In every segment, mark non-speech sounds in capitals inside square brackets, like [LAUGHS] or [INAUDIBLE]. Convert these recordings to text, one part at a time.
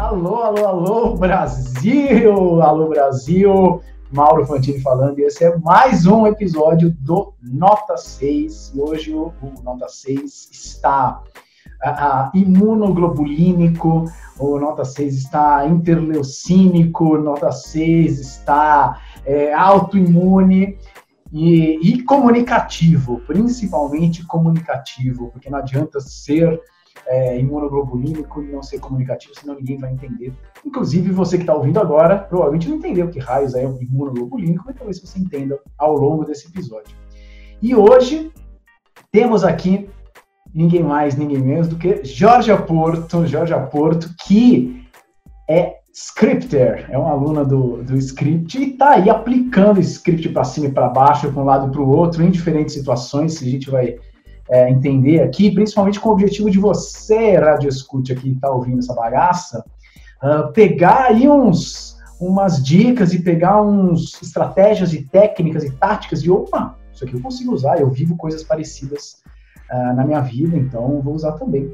Alô, alô, alô, Brasil! Alô, Brasil! Mauro Fantini falando, e esse é mais um episódio do Nota 6. E hoje o, o Nota 6 está uh, imunoglobulínico, o Nota 6 está interleucínico, Nota 6 está é, autoimune e, e comunicativo, principalmente comunicativo, porque não adianta ser é, imunoglobulínico e não ser comunicativo, senão ninguém vai entender. Inclusive, você que está ouvindo agora, provavelmente não entendeu que raios é um imunoglobulínico, mas talvez você entenda ao longo desse episódio. E hoje temos aqui ninguém mais, ninguém menos do que Jorge Porto, Jorge Porto, que é scripter, é uma aluna do, do script e está aí aplicando script para cima e para baixo, para um lado e para o outro, em diferentes situações, a gente vai é, entender aqui, principalmente com o objetivo de você, Radio Escute, aqui, está ouvindo essa bagaça, uh, pegar aí uns, umas dicas e pegar uns estratégias e técnicas e táticas de, opa, isso aqui eu consigo usar, eu vivo coisas parecidas uh, na minha vida, então vou usar também.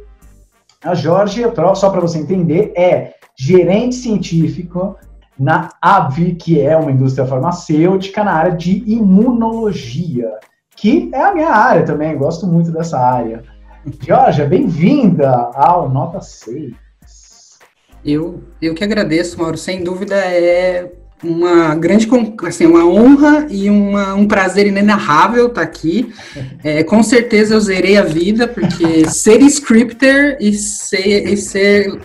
A Jorge, só para você entender, é gerente científico na AVI, que é uma indústria farmacêutica na área de imunologia que é a minha área também, gosto muito dessa área. Georgia, bem-vinda ao Nota 6. Eu, eu que agradeço, Mauro. Sem dúvida é uma grande assim, uma honra e uma, um prazer inenarrável estar aqui. É, com certeza eu zerei a vida, porque [LAUGHS] ser scripter e ser, e ser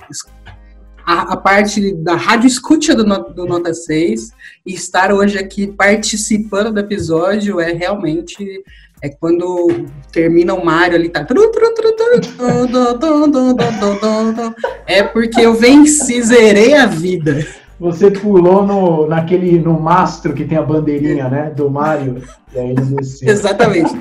a, a, parte da rádio escuta do, do Nota 6 e estar hoje aqui participando do episódio é realmente é quando termina o Mario ali, tá. É porque eu venci, zerei a vida. Você pulou no, naquele, no mastro que tem a bandeirinha, né? Do Mario. E. Exatamente.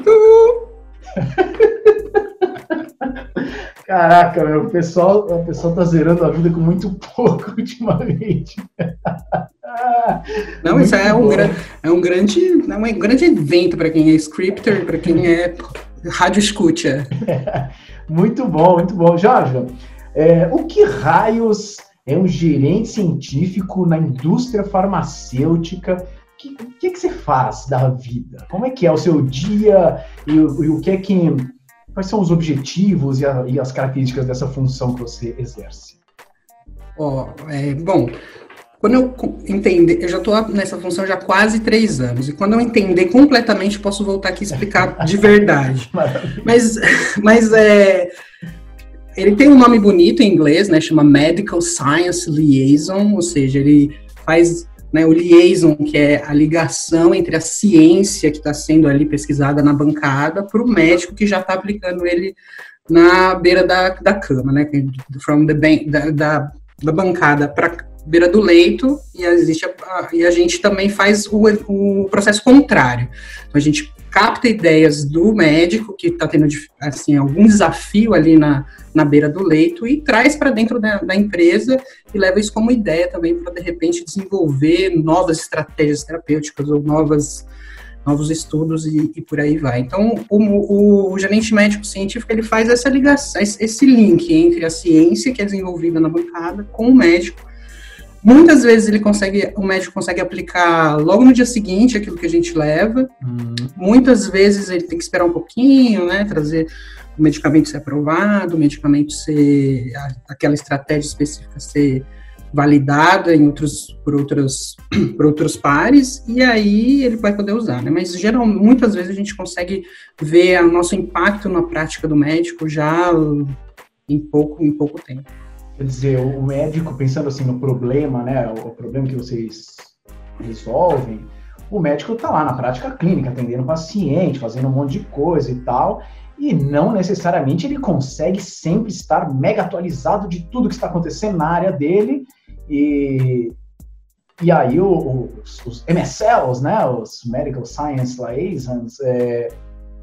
Caraca, meu, o pessoal, o pessoal tá zerando a vida com muito pouco [LAUGHS] ultimamente. Não, muito isso é um, é um grande, é um grande evento para quem é scripter, para quem é rádio escuta. [LAUGHS] muito bom, muito bom. Jorge, é, o que raios é um gerente científico na indústria farmacêutica? O que, que, que, você faz da vida? Como é que é o seu dia e, e o que é que Quais são os objetivos e, a, e as características dessa função que você exerce? Oh, é, bom, quando eu entender, eu já estou nessa função já há quase três anos, e quando eu entender completamente, posso voltar aqui e explicar [LAUGHS] de verdade. mas, [LAUGHS] mas é, ele tem um nome bonito em inglês, né? Chama Medical Science Liaison, ou seja, ele faz né, o liaison, que é a ligação entre a ciência que está sendo ali pesquisada na bancada para o médico que já está aplicando ele na beira da, da cama, né, from the da, da, da bancada para beira do leito e, existe a, e a gente também faz o, o processo contrário. Então, a gente capta ideias do médico que está tendo assim algum desafio ali na, na beira do leito e traz para dentro da, da, empresa e leva isso como ideia também para de repente desenvolver novas estratégias terapêuticas ou novas novos estudos e, e por aí vai. Então o, o, o, gerente médico científico ele faz essa ligação, esse link entre a ciência que é desenvolvida na bancada com o médico Muitas vezes ele consegue, o médico consegue aplicar logo no dia seguinte aquilo que a gente leva. Hum. Muitas vezes ele tem que esperar um pouquinho, né? Trazer o medicamento ser aprovado, o medicamento ser aquela estratégia específica ser validada em outros por outros [CLEARS THROAT] por outros pares e aí ele vai poder usar, né? Mas geral, muitas vezes a gente consegue ver o nosso impacto na prática do médico já em pouco em pouco tempo. Quer dizer, o médico, pensando assim no problema, né, o problema que vocês resolvem, o médico está lá na prática clínica, atendendo o paciente, fazendo um monte de coisa e tal, e não necessariamente ele consegue sempre estar mega atualizado de tudo que está acontecendo na área dele, e, e aí os, os MSLs, né, os Medical Science Liaisons, é,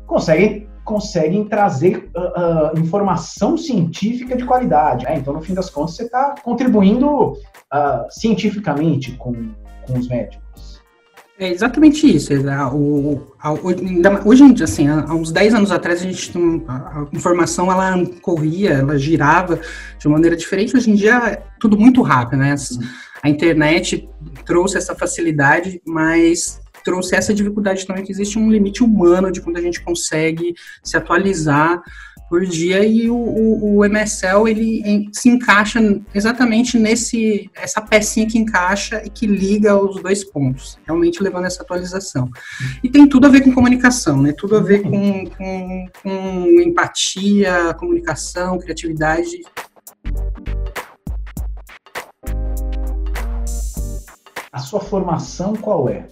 conseguem conseguem trazer uh, uh, informação científica de qualidade. Né? Então, no fim das contas, você está contribuindo uh, cientificamente com, com os médicos. É exatamente isso. O, a, hoje em dia, assim, há uns 10 anos atrás, a gente a, informação ela corria, ela girava de uma maneira diferente. Hoje em dia é tudo muito rápido, né? A internet trouxe essa facilidade, mas trouxe essa dificuldade também que existe um limite humano de quando a gente consegue se atualizar por dia e o, o, o MSL ele em, se encaixa exatamente nesse essa pecinha que encaixa e que liga os dois pontos, realmente levando essa atualização. E tem tudo a ver com comunicação, né? Tudo a ver com, com, com empatia, comunicação, criatividade. A sua formação qual é?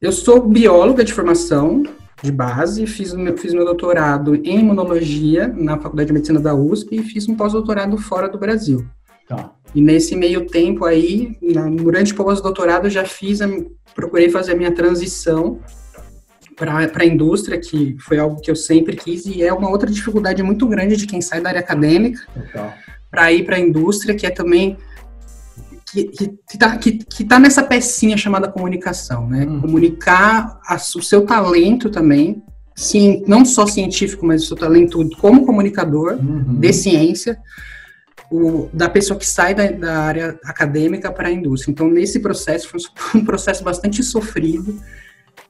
Eu sou bióloga de formação, de base, fiz meu, fiz meu doutorado em imunologia na Faculdade de Medicina da USP e fiz um pós-doutorado fora do Brasil. Tá. E nesse meio tempo aí, durante o pós-doutorado, já fiz, a, procurei fazer a minha transição para a indústria, que foi algo que eu sempre quis, e é uma outra dificuldade muito grande de quem sai da área acadêmica para ir para a indústria, que é também que, que, tá, que, que tá nessa pecinha chamada comunicação, né? Uhum. Comunicar a, o seu talento também, sim, não só científico, mas o seu talento como comunicador uhum. de ciência, o, da pessoa que sai da, da área acadêmica para a indústria. Então, nesse processo, foi um [LAUGHS] processo bastante sofrido,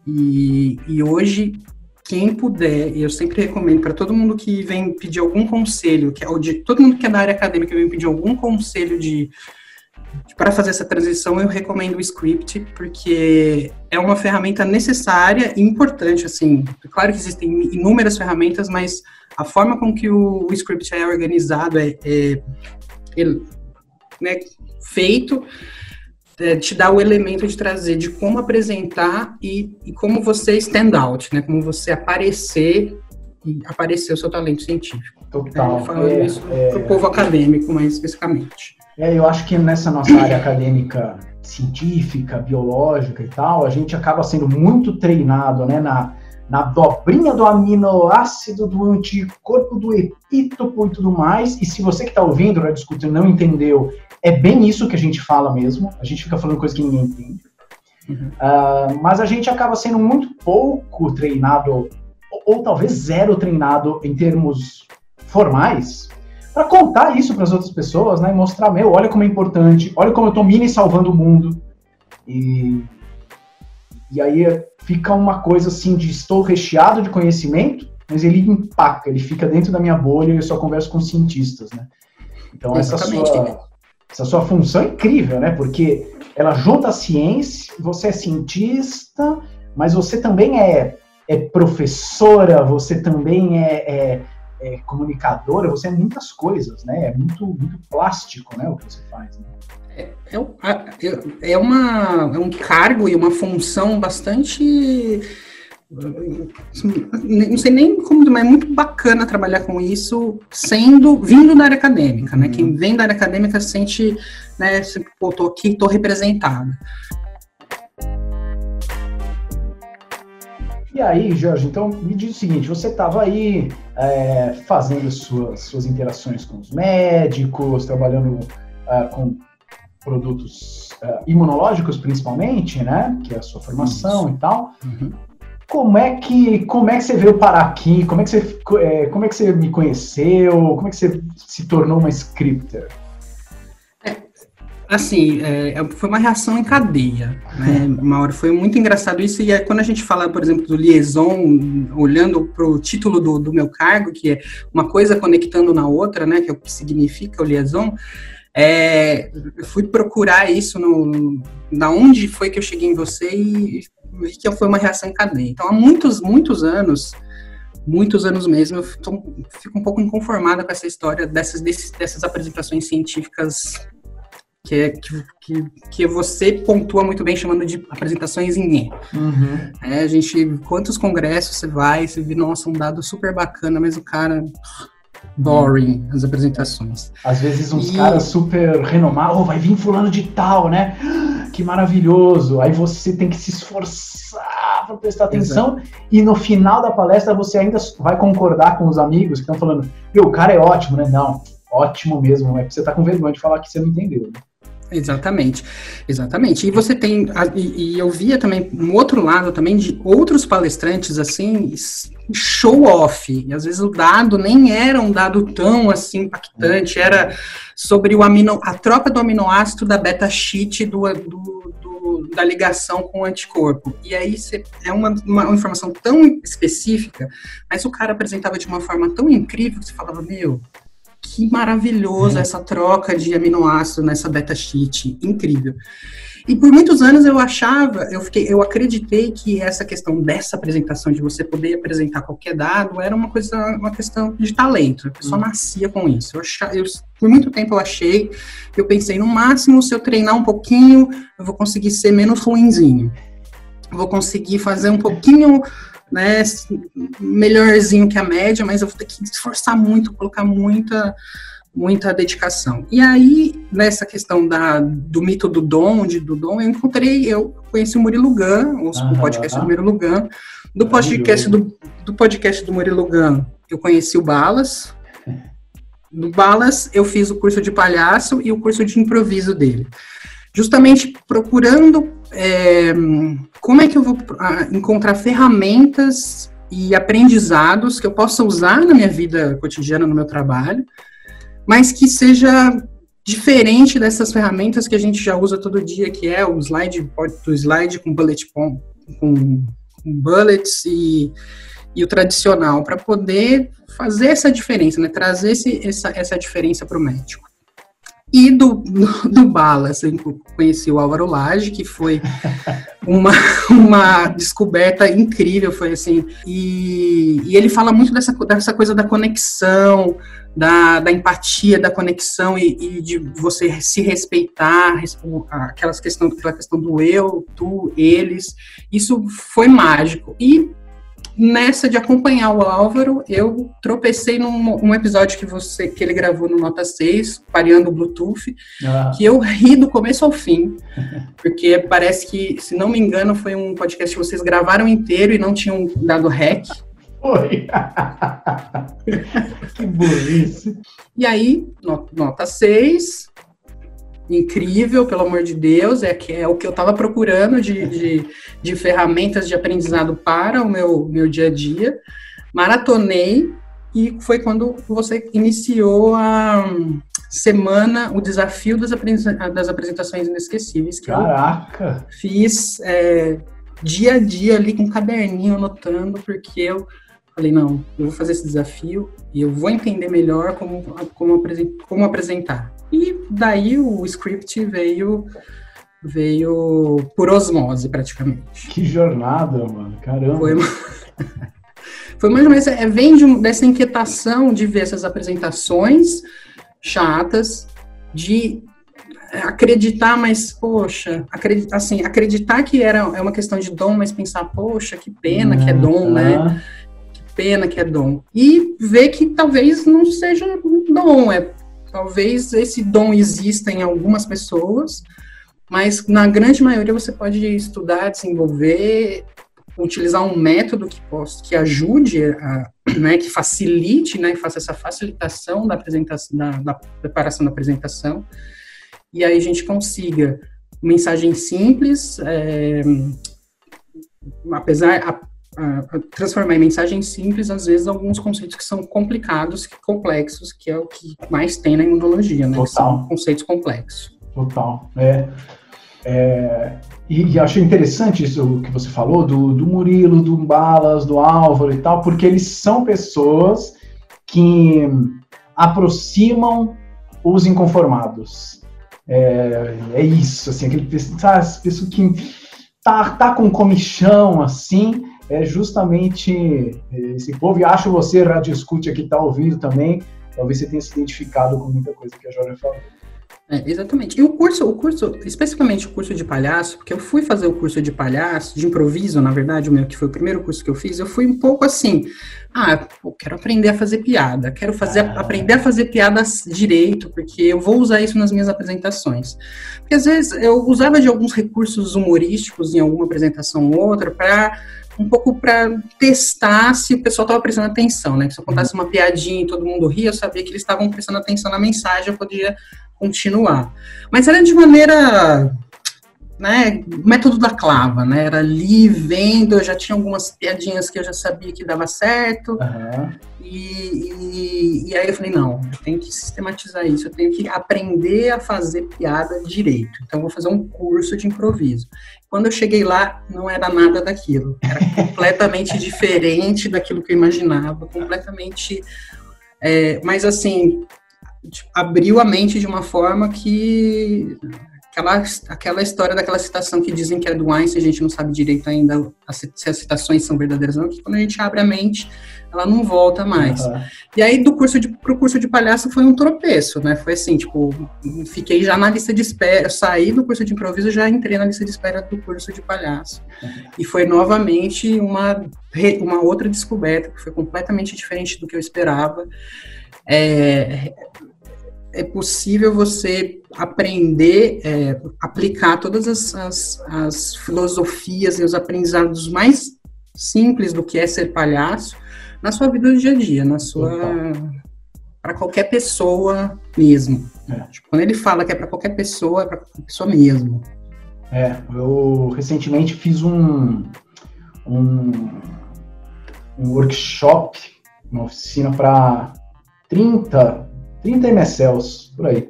e, e hoje quem puder, e eu sempre recomendo para todo mundo que vem pedir algum conselho, que é de, todo mundo que é da área acadêmica vem pedir algum conselho de para fazer essa transição, eu recomendo o Script, porque é uma ferramenta necessária e importante, assim. Claro que existem inúmeras ferramentas, mas a forma com que o, o Script é organizado, é, é, é né, feito, é, te dá o elemento de trazer de como apresentar e, e como você stand out, né? Como você aparecer e aparecer o seu talento científico. Total. É, falando é, isso é, para o povo acadêmico, mais especificamente. É, eu acho que nessa nossa área acadêmica científica, biológica e tal, a gente acaba sendo muito treinado, né, na, na dobrinha do aminoácido, do anticorpo, do epítopo e tudo mais. E se você que está ouvindo, né, discutindo, não entendeu, é bem isso que a gente fala mesmo. A gente fica falando coisa que ninguém entende. Uhum. Uh, mas a gente acaba sendo muito pouco treinado, ou, ou talvez zero treinado em termos formais, para contar isso para as outras pessoas, né? E mostrar, meu, olha como é importante, olha como eu tô mini salvando o mundo. E, e aí fica uma coisa assim de estou recheado de conhecimento, mas ele empaca, ele fica dentro da minha bolha e eu só converso com cientistas, né? Então essa sua, essa sua função é incrível, né? Porque ela junta a ciência, você é cientista, mas você também é, é professora, você também é, é é, comunicadora, você é muitas coisas, né? É muito, muito plástico, né? O que você faz. Né? É, é, é, uma, é um cargo e uma função bastante não sei nem como, mas é muito bacana trabalhar com isso, sendo vindo da área acadêmica, né? Uhum. Quem vem da área acadêmica sente, né? Pô, tô aqui, tô representado. E aí, Jorge, então me diz o seguinte: você estava aí é, fazendo suas, suas interações com os médicos, trabalhando uh, com produtos uh, imunológicos, principalmente, né? Que é a sua formação Isso. e tal. Uhum. Como é que como é que você veio parar aqui? Como é que você é, como é que você me conheceu? Como é que você se tornou uma scripter? Assim, é, é, foi uma reação em cadeia, né, Mauro? Foi muito engraçado isso. E é, quando a gente fala, por exemplo, do liaison, olhando para o título do, do, meu cargo, que é uma coisa conectando na outra, né? Que é o que significa o liaison. É, eu fui procurar isso no, na onde foi que eu cheguei em você e vi que foi uma reação em cadeia. Então, há muitos, muitos anos, muitos anos mesmo, eu tô, fico um pouco inconformada com essa história dessas, desses, dessas apresentações científicas que, é, que, que, que você pontua muito bem chamando de apresentações em uhum. é, a gente, quantos congressos você vai, você vê, nossa, um dado super bacana, mas o cara boring as apresentações. Às vezes uns e... caras super renomados, oh, vai vir fulano de tal, né? Que maravilhoso. Aí você tem que se esforçar para prestar atenção Exato. e no final da palestra você ainda vai concordar com os amigos que estão falando, o cara é ótimo, né? Não, ótimo mesmo, é porque você tá com vergonha de falar que você não entendeu. Né? Exatamente, exatamente. E você tem, e, e, eu via também um outro lado também de outros palestrantes assim, show off. E às vezes o dado nem era um dado tão assim impactante, era sobre o amino, a troca do aminoácido da beta sheet do, do, do, da ligação com o anticorpo. E aí você, é uma, uma informação tão específica, mas o cara apresentava de uma forma tão incrível que você falava, meu, que maravilhoso é. essa troca de aminoácido nessa beta sheet, incrível. E por muitos anos eu achava, eu fiquei, eu acreditei que essa questão dessa apresentação de você poder apresentar qualquer dado era uma coisa, uma questão de talento. A pessoa hum. nascia com isso. Eu, achava, eu por muito tempo eu achei, eu pensei no máximo se eu treinar um pouquinho, eu vou conseguir ser menos ruinzinho. Vou conseguir fazer um pouquinho né, melhorzinho que a média, mas eu vou ter que esforçar muito, colocar muita muita dedicação. E aí, nessa questão da, do mito do dom, de, do dom, eu encontrei, eu conheci o Murilo Gun, o, ah, podcast ah, do Murilo Gun, do podcast do, do podcast do Murilo Gun, eu conheci o Balas, no Balas eu fiz o curso de palhaço e o curso de improviso dele. Justamente procurando é, como é que eu vou ah, encontrar ferramentas e aprendizados que eu possa usar na minha vida cotidiana, no meu trabalho, mas que seja diferente dessas ferramentas que a gente já usa todo dia, que é o slide, o slide com bullet com, com bullets e, e o tradicional, para poder fazer essa diferença, né? trazer esse, essa, essa diferença para o médico. E do, [LAUGHS] do, do Balas, eu conheci o Álvaro Lage, que foi uma, [LAUGHS] uma descoberta incrível, foi assim. E, e ele fala muito dessa, dessa coisa da conexão, da, da empatia, da conexão e, e, de você se respeitar, aquelas questão, aquela questão do eu, tu, eles. Isso foi mágico. E nessa de acompanhar o Álvaro, eu tropecei num, num, episódio que você que ele gravou no Nota 6, pareando o Bluetooth, ah. que eu ri do começo ao fim, porque parece que, se não me engano, foi um podcast que vocês gravaram inteiro e não tinham dado rec. Foi. [LAUGHS] que burrice. E aí, nota 6, incrível, pelo amor de Deus, é, que é o que eu estava procurando de, de, de, ferramentas de aprendizado para o meu, meu dia a dia. Maratonei e foi quando você iniciou a semana, o desafio das, das apresentações inesquecíveis. Que Caraca! fiz é, dia a dia ali com um caderninho anotando, porque eu falei, não, eu vou fazer esse desafio e eu vou entender melhor como, como, como apresentar. E daí o script veio veio por osmose praticamente. Que jornada, mano, caramba. Foi, [LAUGHS] foi mais ou menos, é, vem de, dessa inquietação de ver essas apresentações chatas, de acreditar, mas poxa, acreditar, assim, acreditar que era é uma questão de dom, mas pensar, poxa, que pena que é dom, né? Que pena que é dom. E ver que talvez não seja dom, é Talvez esse dom exista em algumas pessoas, mas na grande maioria você pode estudar, desenvolver, utilizar um método que possa, que ajude, a, [CLEARS THROAT] né, que facilite, né, que faça essa facilitação da apresentação, da, da preparação da apresentação, e aí a gente consiga mensagem simples, é, apesar, transformar em mensagem simples, às vezes, alguns conceitos que são complicados, complexos, que é o que mais tem na imunologia, né? Total. são conceitos complexos. Total. É, é, e, e acho interessante isso que você falou, do, do Murilo, do Balas, do Álvaro e tal, porque eles são pessoas que aproximam os inconformados. É, é isso, assim, aquele pessoa, pessoa que tá, tá com comichão, assim, é justamente esse povo, e acho você, Rádio Escute, aqui está ouvindo também, talvez você tenha se identificado com muita coisa que a Jória falou. É, exatamente. E o curso, o curso, especificamente o curso de palhaço, porque eu fui fazer o curso de palhaço, de improviso, na verdade, o meu, que foi o primeiro curso que eu fiz, eu fui um pouco assim, ah, pô, quero aprender a fazer piada, quero fazer, ah. aprender a fazer piadas direito, porque eu vou usar isso nas minhas apresentações. Porque às vezes eu usava de alguns recursos humorísticos em alguma apresentação ou outra para um pouco para testar se o pessoal estava prestando atenção, né? Que se eu contasse uma piadinha e todo mundo ria, eu sabia que eles estavam prestando atenção na mensagem, eu podia continuar. Mas era de maneira né, método da clava, né? Era ali vendo, eu já tinha algumas piadinhas que eu já sabia que dava certo. Uhum. E, e, e, aí eu falei, não, eu tenho que sistematizar isso, eu tenho que aprender a fazer piada direito. Então eu vou fazer um curso de improviso. Quando eu cheguei lá, não era nada daquilo. Era [LAUGHS] completamente diferente daquilo que eu imaginava, completamente. É, mas assim, abriu a mente de uma forma que aquela, aquela história daquela citação que dizem que é do Einstein, a gente não sabe direito ainda se as citações são verdadeiras ou não, que quando a gente abre a mente, ela não volta mais. Uhum. E aí, do curso de, pro curso de palhaço foi um tropeço, né? Foi assim, tipo, fiquei já na lista de espera, eu saí do curso de improviso já entrei na lista de espera do curso de palhaço. Uhum. E foi novamente uma, uma outra descoberta, que foi completamente diferente do que eu esperava. É, é possível você aprender, é, aplicar todas as, as, as, filosofias e os aprendizados mais simples do que é ser palhaço na sua vida do dia a dia, na sua para qualquer pessoa mesmo. É. Tipo, quando ele fala que é para qualquer pessoa, é para qualquer pessoa mesmo. É, eu recentemente fiz um, um, um workshop, uma oficina para 30 30 MSLs, por aí.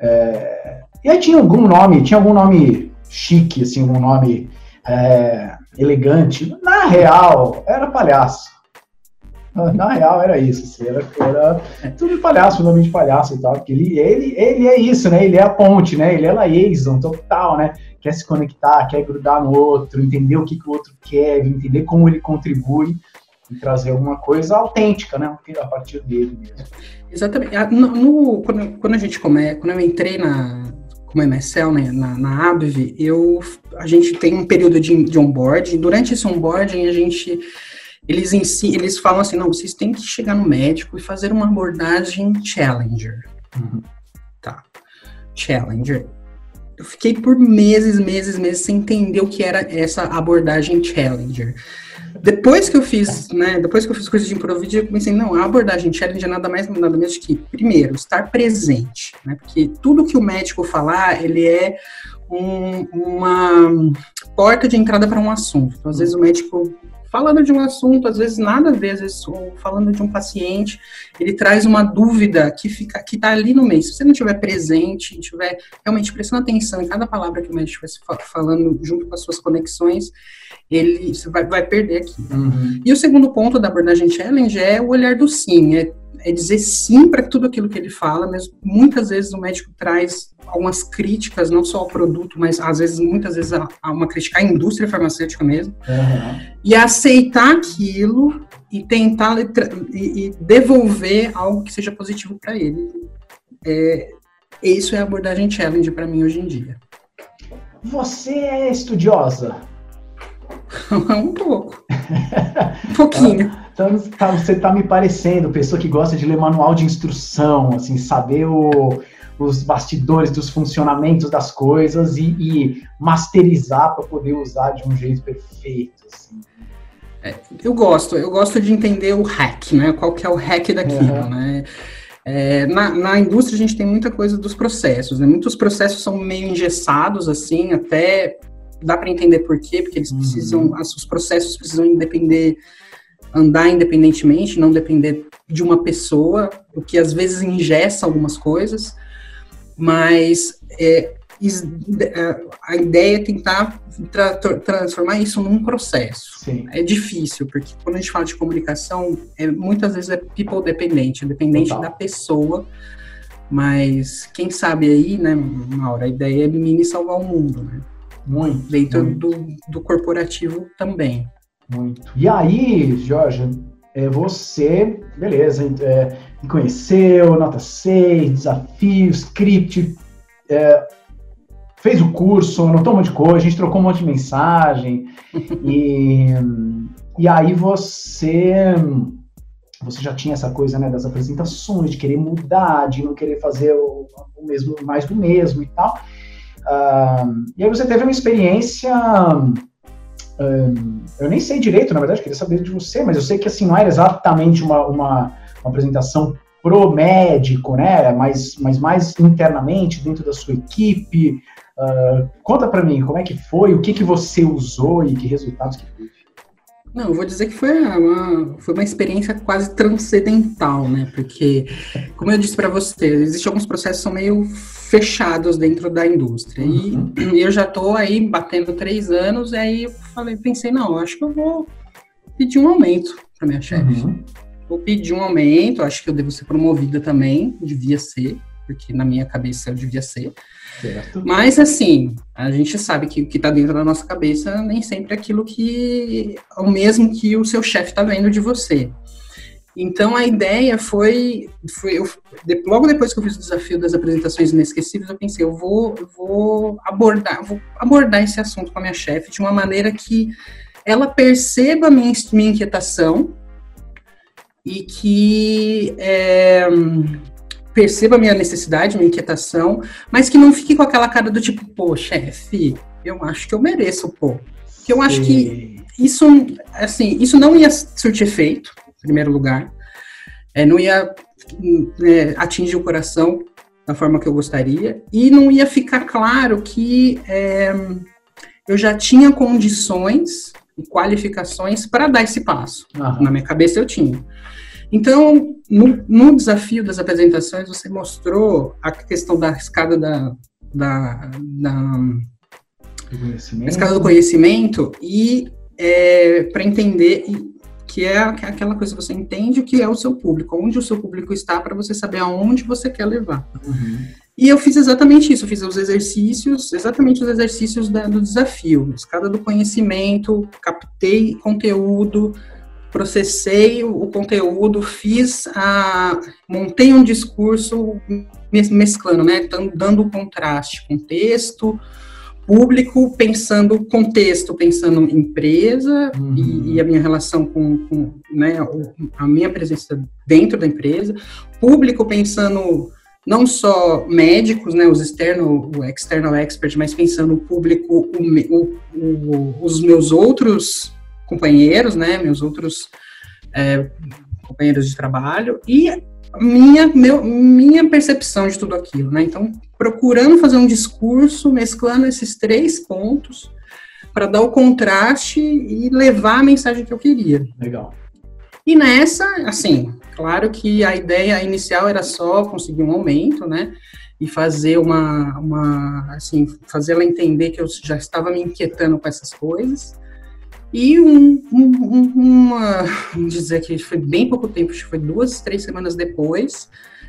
É, e aí tinha algum nome, tinha algum nome chique, assim, algum nome é, elegante. Na real, era palhaço. [LAUGHS] Na real, era isso. Assim, era, era tudo palhaço, nome de palhaço e tal. Porque ele, ele, ele é isso, né? Ele é a ponte, né? Ele é liaison total, né? Quer se conectar, quer grudar no outro, entender o que, que o outro quer, entender como ele contribui e trazer alguma coisa autêntica, né? A partir dele mesmo. Exatamente. Ah, no, no, quando, quando a gente come, quando eu entrei na como MSL, né, na, na ABV, eu, a gente tem um período de, de onboarding. Durante esse onboarding, a gente eles em si, eles falam assim, não, vocês têm que chegar no médico e fazer uma abordagem challenger. Uhum. Tá. Challenger. Eu fiquei por meses, meses, meses sem entender o que era essa abordagem challenger. Depois que eu fiz, né, depois que eu fiz coisa de improviso, eu pensei, não, a abordagem challenge é nada mais, nada menos que, primeiro, estar presente, né, porque tudo que o médico falar, ele é um, uma porta de entrada para um assunto. Então, às vezes o médico falando de um assunto, às vezes nada a ver, às vezes falando de um paciente, ele traz uma dúvida que fica que está ali no meio. Se você não estiver presente, estiver realmente prestando atenção em cada palavra que o médico estiver falando junto com as suas conexões, ele você vai, vai perder aqui. Uhum. E o segundo ponto da abordagem challenge é o olhar do sim, é, é dizer sim para tudo aquilo que ele fala, mas muitas vezes o médico traz algumas críticas, não só ao produto, mas às vezes, muitas vezes, a, uma crítica à indústria farmacêutica mesmo, uhum. e aceitar aquilo e tentar e, e devolver algo que seja positivo para ele. É, isso é a abordagem challenge para mim hoje em dia. Você é estudiosa? [LAUGHS] um pouco. Um pouquinho. Então, tá, você está me parecendo pessoa que gosta de ler manual de instrução, assim, saber o, os bastidores dos funcionamentos das coisas e, e masterizar para poder usar de um jeito perfeito. Assim. É, eu gosto, eu gosto de entender o hack, né? Qual que é o hack daquilo, né? É, na, na, indústria a gente tem muita coisa dos processos, né? Muitos processos são meio engessados, assim, até dá para entender por quê, porque eles uhum. precisam, os processos precisam independer, andar independentemente, não depender de uma pessoa, o que às vezes ingessa algumas coisas mas é, é, a ideia é tentar tra transformar isso num processo. Sim. É difícil, porque quando a gente fala de comunicação, é, muitas vezes é people dependente, é dependente Total. da pessoa, mas quem sabe aí, né, Maura, a ideia é mini salvar o mundo, né? Muito. Dentro muito. Do, do corporativo também. Muito. E aí, Jorge, é, você, beleza, é, me conheceu, nota 6, desafio, script, é, fez o curso, anotou um monte de coisa, a gente trocou um monte de mensagem, [LAUGHS] e, e aí você você já tinha essa coisa né, das apresentações, de querer mudar, de não querer fazer o, o mesmo, mais do mesmo e tal. Uh, e aí você teve uma experiência eu nem sei direito, na verdade, queria saber de você, mas eu sei que assim não era exatamente uma, uma, uma apresentação pro médico, né? Mas, mas mais internamente dentro da sua equipe. Uh, conta para mim como é que foi, o que que você usou e que resultados que teve. Não, eu vou dizer que foi uma, foi uma experiência quase transcendental, né? Porque, como eu disse para você, existem alguns processos que são meio fechados dentro da indústria. Uhum. E, [CLEARS THROAT] eu já estou aí batendo três anos, e aí eu falei, pensei, não, acho que eu vou pedir um aumento para minha chefe. Uhum. Vou pedir um aumento, acho que eu devo ser promovida também, devia ser, porque na minha cabeça eu devia ser. Certo. Mas, assim, a gente sabe que o que está dentro da nossa cabeça nem sempre é aquilo que é o mesmo que o seu chefe está vendo de você. Então, a ideia foi, foi eu, de, logo depois que eu fiz o desafio das apresentações inesquecíveis, eu pensei, eu vou, eu vou abordar, vou abordar esse assunto com a minha chefe de uma maneira que ela perceba a minha, minha inquietação e que é, perceba a minha necessidade, minha inquietação, mas que não fique com aquela cara do tipo, pô, chefe, eu acho que eu mereço, pô. Que eu acho que isso, assim, isso não ia surtir efeito, primeiro lugar. É, não ia é, atingir o coração da forma que eu gostaria, e não ia ficar claro que é, eu já tinha condições e qualificações para dar esse passo. Uhum. Na minha cabeça eu tinha. Então, no, no, desafio das apresentações, você mostrou a questão da escada da, da, da escada do conhecimento e é, para entender que é aquela coisa você entende o que é o seu público, onde o seu público está para você saber aonde você quer levar. Uhum. E eu fiz exatamente isso, eu fiz os exercícios, exatamente os exercícios da, do desafio, escada do conhecimento, captei conteúdo, processei o conteúdo, fiz a, montei um discurso mesclando, né, dando contraste com texto, público, pensando contexto, pensando empresa uhum. e, e, a minha relação com, com né, a minha presença dentro da empresa, público pensando não só médicos, né, os externo, o external expert, mas pensando o público, o, o, os meus outros companheiros, né, meus outros é, companheiros de trabalho e minha, meu, minha percepção de tudo aquilo, né? Então, procurando fazer um discurso, mesclando esses três pontos para dar o contraste e levar a mensagem que eu queria. Legal. E nessa, assim, claro que a ideia inicial era só conseguir um aumento, né? E fazer uma, uma assim, fazer ela entender que eu já estava me inquietando com essas coisas. E um, um, uma, vamos dizer que foi bem pouco tempo, acho que foi duas, três semanas depois,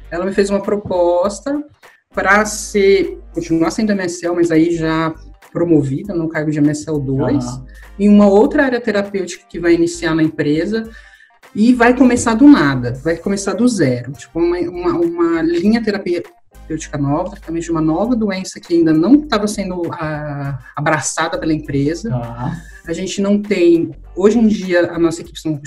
ela me fez uma proposta para ser, continuar sendo MSL, mas aí já promovida no cargo de MSL 2, uhum. em uma outra área terapêutica que vai iniciar na empresa, e vai começar do nada, vai começar do zero, tipo uma, uma, uma linha terapêutica terapêutica nova, tratamento de uma nova doença que ainda não estava sendo a, ah, abraçada pela empresa. Uhum. A gente não tem, hoje em dia, a nossa equipe são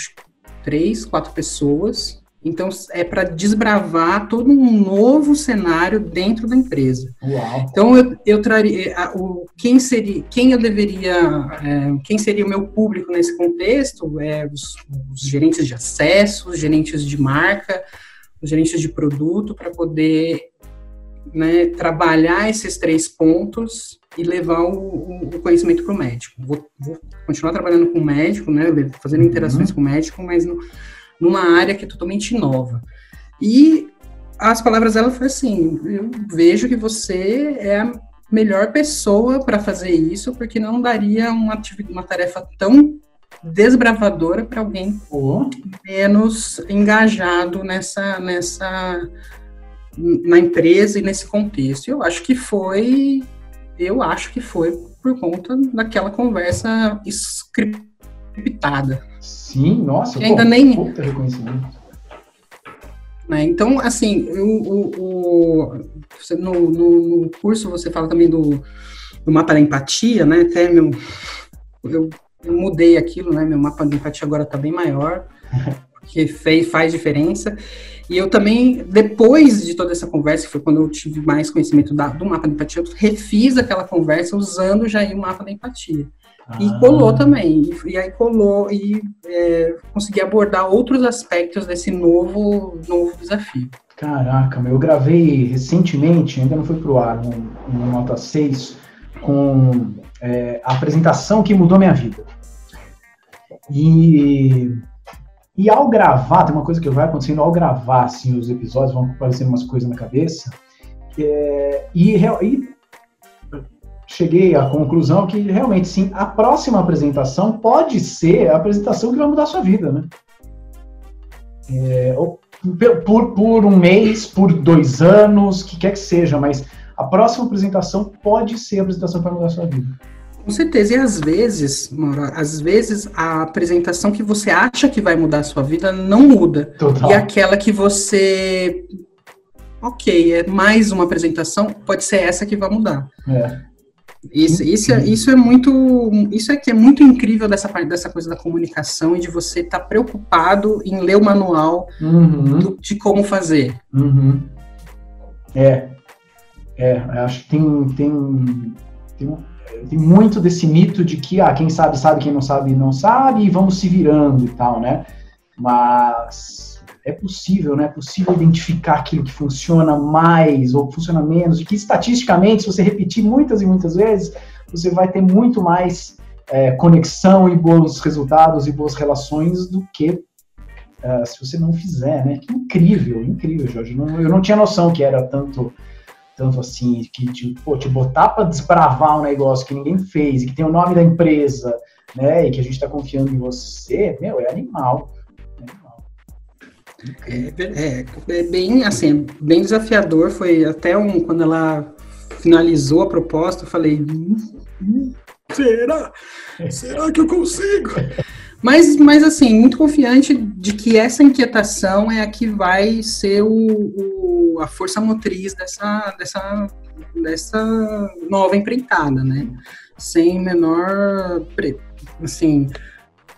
três, quatro pessoas. Então, é para desbravar todo um novo cenário dentro da empresa. Uau. Então, eu, eu traria a, o, quem seria, quem eu deveria, é, quem seria o meu público nesse contexto? É os, os gerentes de acesso, os gerentes de marca, os gerentes de produto, para poder né, trabalhar esses três pontos e levar o, o conhecimento para o médico. Vou, vou, continuar trabalhando com o médico, né, fazendo interações uhum. com o médico, mas no, numa área que é totalmente nova. E as palavras dela foram assim: eu vejo que você é a melhor pessoa para fazer isso, porque não daria uma, uma tarefa tão desbravadora para alguém oh. menos engajado nessa, nessa na empresa e nesse contexto. Eu acho que foi, eu acho que foi por conta daquela conversa scriptada. Sim, nossa, que ainda pô, nem reconhecimento. Né, então, assim, o, o, no, no, no, curso você fala também do, do mapa da empatia, né? Até meu, eu, eu mudei aquilo, né? Meu mapa da empatia agora está bem maior, [LAUGHS] porque fez, faz diferença. E eu também, depois de toda essa conversa, que foi quando eu tive mais conhecimento da, do mapa da empatia, eu refiz aquela conversa usando já o mapa da empatia. E ah. colou também. E, e, aí colou e é, consegui abordar outros aspectos desse novo, novo desafio. Caraca, meu, eu gravei recentemente, ainda não foi pro ar, um, um nota 6, com é, a apresentação que mudou minha vida. E, e ao gravar, tem uma coisa que vai acontecendo ao gravar assim, os episódios, vão aparecendo umas coisas na cabeça. É, e, e cheguei à conclusão que realmente sim, a próxima apresentação pode ser a apresentação que vai mudar a sua vida, né? É, por, por um mês, por dois anos, que quer que seja, mas a próxima apresentação pode ser a apresentação que vai mudar a sua vida. Com certeza, e às vezes, Mauro, às vezes a apresentação que você acha que vai mudar a sua vida não muda. Total. E aquela que você. Ok, é mais uma apresentação, pode ser essa que vai mudar. É. Isso, isso, é, isso é muito. Isso é que é muito incrível dessa parte dessa coisa da comunicação e de você estar tá preocupado em ler o manual uhum. do, de como fazer. Uhum. É. É, acho que tem, tem, tem, tem, muito desse mito de que ah, quem sabe, sabe, quem não sabe, não sabe, e vamos se virando e tal, né? Mas é possível, né? É possível identificar aquilo que funciona mais ou funciona menos, e que estatisticamente, se você repetir muitas e muitas vezes, você vai ter muito mais é, conexão e bons resultados e boas relações do que uh, se você não fizer, né? Que incrível, incrível, Jorge. Não, eu não tinha noção que era tanto tanto assim, que te, pô, te botar para desbravar um negócio que ninguém fez, e que tem o nome da empresa, né, e que a gente está confiando em você, meu, é animal. É, é, é, bem assim, bem desafiador. Foi até um quando ela finalizou a proposta, eu falei, hum, hum, será? [LAUGHS] Será que eu consigo? Mas, mas assim, muito confiante de que essa inquietação é a que vai ser o, o a força motriz dessa, dessa, dessa nova empreitada, né? Sem menor, assim,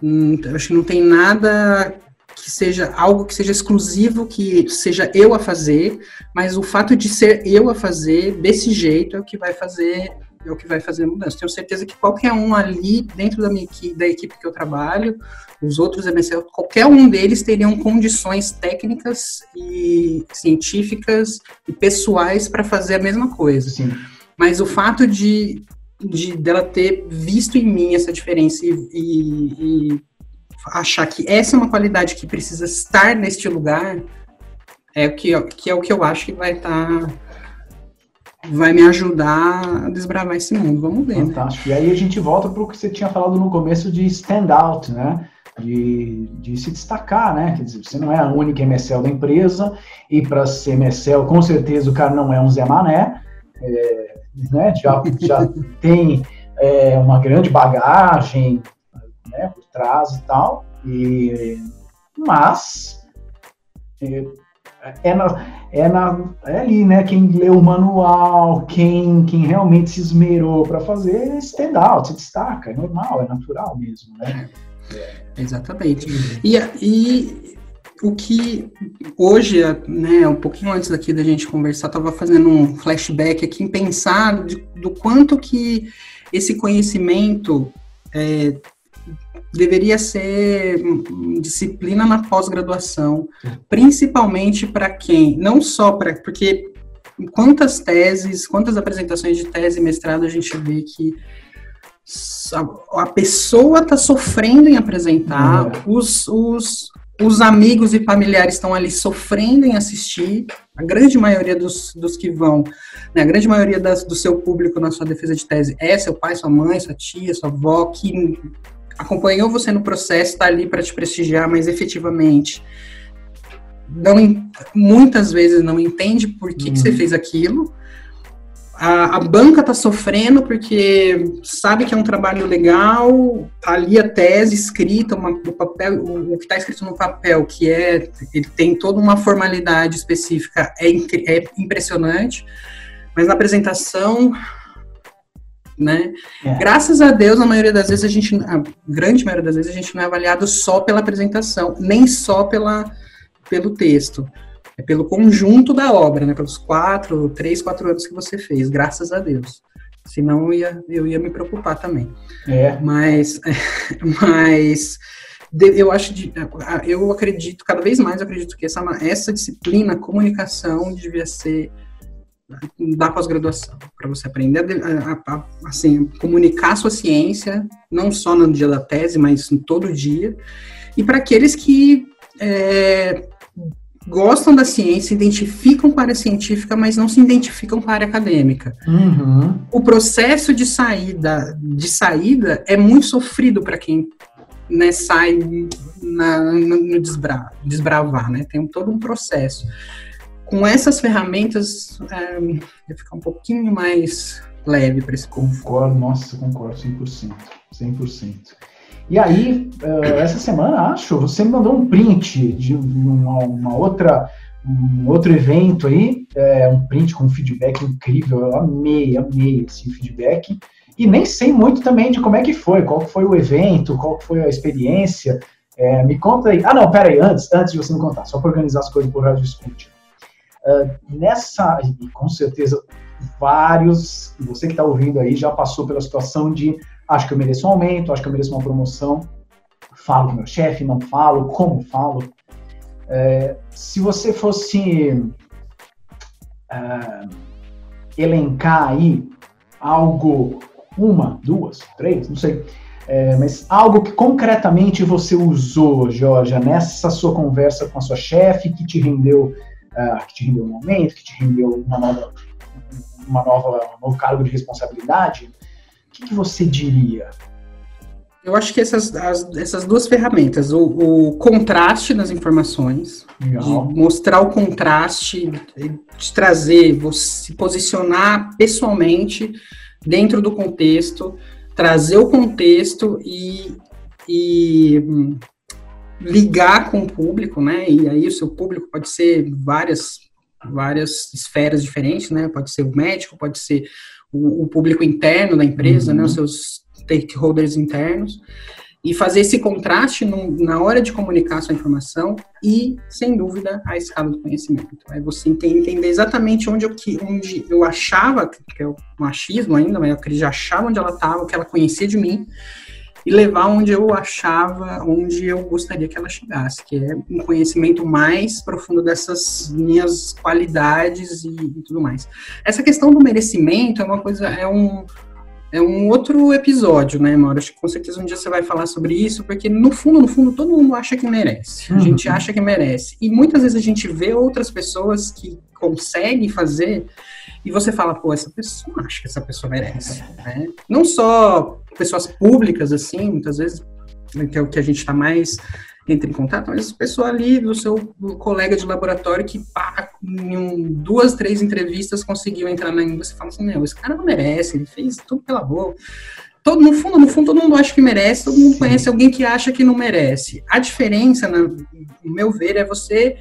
hum, acho que não tem nada que seja algo que seja exclusivo, que seja eu a fazer, mas o fato de ser eu a fazer desse jeito é o que vai fazer é o que vai fazer a mudança. Tenho certeza que qualquer um ali dentro da minha equipe, da equipe que eu trabalho, os outros MSL, qualquer um deles teriam condições técnicas e científicas e pessoais para fazer a mesma coisa. Sim. Mas o fato de, de dela ter visto em mim essa diferença e, e, e achar que essa é uma qualidade que precisa estar neste lugar, é o que, que é o que eu acho que vai estar. Tá, vai me ajudar a desbravar esse mundo. Vamos ver. Né? Fantástico. Né? E aí a gente volta para o que você tinha falado no começo de stand out, né? De, de, se destacar, né? Quer dizer, você não é a única MSL da empresa, e para ser MSL, com certeza o cara não é um Zé Mané, é, né? Já, já [LAUGHS] tem é, uma grande bagagem, né, por trás e tal. E, mas é, é, na, é, na, é ali, né? Quem leu o manual, quem, quem realmente se esmerou para fazer, stand out, se destaca, é normal, é natural mesmo, né? Exatamente. E, e o que hoje, né, um pouquinho antes daqui da gente conversar, estava fazendo um flashback aqui em pensar de, do quanto que esse conhecimento é, deveria ser disciplina na pós-graduação, principalmente para quem, não só para, porque quantas teses, quantas apresentações de tese e mestrado a gente vê que a, pessoa está sofrendo em apresentar, uhum. os, os, os amigos e familiares estão ali sofrendo em assistir, a grande maioria dos, dos que vão, né, a grande maioria das, do seu público na sua defesa de tese é seu pai, sua mãe, sua tia, sua avó, que acompanhou você no processo, está ali para te prestigiar, mas efetivamente não muitas vezes não entende por que, uhum. que você uhum. fez aquilo. A, a banca está sofrendo porque sabe que é um trabalho legal, tá ali a tese escrita, uma, o papel, o, o que está escrito no papel, que é ele tem toda uma formalidade específica, é, é impressionante, mas na apresentação né? É. Graças a Deus, a maioria das vezes a gente, a grande maioria das vezes a gente não é avaliado só pela apresentação, nem só pela, pelo texto. É pelo conjunto da obra, né? Pelos quatro, três, quatro anos que você fez, graças a Deus. Senão eu ia, eu ia me preocupar também. É. Mas, [LAUGHS] mas eu acho eu acredito cada vez mais eu acredito que essa essa disciplina comunicação devia ser da pós-graduação para você aprender a, a, a, assim comunicar sua ciência não só no dia da tese mas em todo dia e para aqueles que é, gostam da ciência, identificam com a área científica, mas não se identificam com a área acadêmica. Uhum. O processo de saída, de saída é muito sofrido para quem né, sai na, no desbra, desbravar, né? Tem todo um processo. Com essas ferramentas, é, vai ficar um pouquinho mais leve para esse. Concordo, nossa, concordo 100%. 100%. E aí, uh, essa semana, acho, você me mandou um print de uma, uma outra, um outro evento aí, é, um print com feedback incrível, eu amei, amei esse feedback. E nem sei muito também de como é que foi, qual foi o evento, qual foi a experiência. É, me conta aí. Ah, não, pera aí, antes, antes de você me contar, só para organizar as coisas por rádio escute. Uh, nessa, e com certeza vários, você que está ouvindo aí já passou pela situação de acho que eu mereço um aumento, acho que eu mereço uma promoção, falo meu chefe, não falo, como falo. É, se você fosse uh, elencar aí algo, uma, duas, três, não sei, é, mas algo que concretamente você usou, Georgia, nessa sua conversa com a sua chefe, que te rendeu, uh, que te rendeu um aumento, que te rendeu uma nova, uma nova, um novo cargo de responsabilidade, que, que você diria? Eu acho que essas, as, essas duas ferramentas, o, o, contraste nas informações, mostrar o contraste, de trazer, você se posicionar pessoalmente dentro do contexto, trazer o contexto e, e hum, ligar com o público, né? E aí o seu público pode ser várias várias esferas diferentes, né? Pode ser o médico, pode ser o, o público interno da empresa, uhum. né, os seus stakeholders internos, e fazer esse contraste no, na hora de comunicar sua informação e, sem dúvida, a escala do conhecimento. É você entender exatamente onde eu, onde eu achava, que é o machismo ainda, mas eu já achava onde ela estava, o que ela conhecia de mim, e levar onde eu achava, onde eu gostaria que ela chegasse, que é um conhecimento mais profundo dessas minhas qualidades e, e tudo mais. Essa questão do merecimento é uma coisa, é um, é um outro episódio, né, Mauro? Acho que com certeza um dia você vai falar sobre isso, porque no fundo, no fundo, todo mundo acha que merece. A gente uhum. acha que merece. E muitas vezes a gente vê outras pessoas que conseguem fazer e você fala, pô, essa pessoa, acho que essa pessoa merece. Né? Não só pessoas públicas, assim, muitas vezes, que é o que a gente está mais entra em contato, mas pessoa ali do seu colega de laboratório que pá, em um, duas, três entrevistas conseguiu entrar na você fala assim, meu, esse cara não merece, ele fez tudo pela boa. Todo, no fundo, no fundo, todo mundo acha que merece, todo mundo Sim. conhece alguém que acha que não merece. A diferença, no meu ver, é você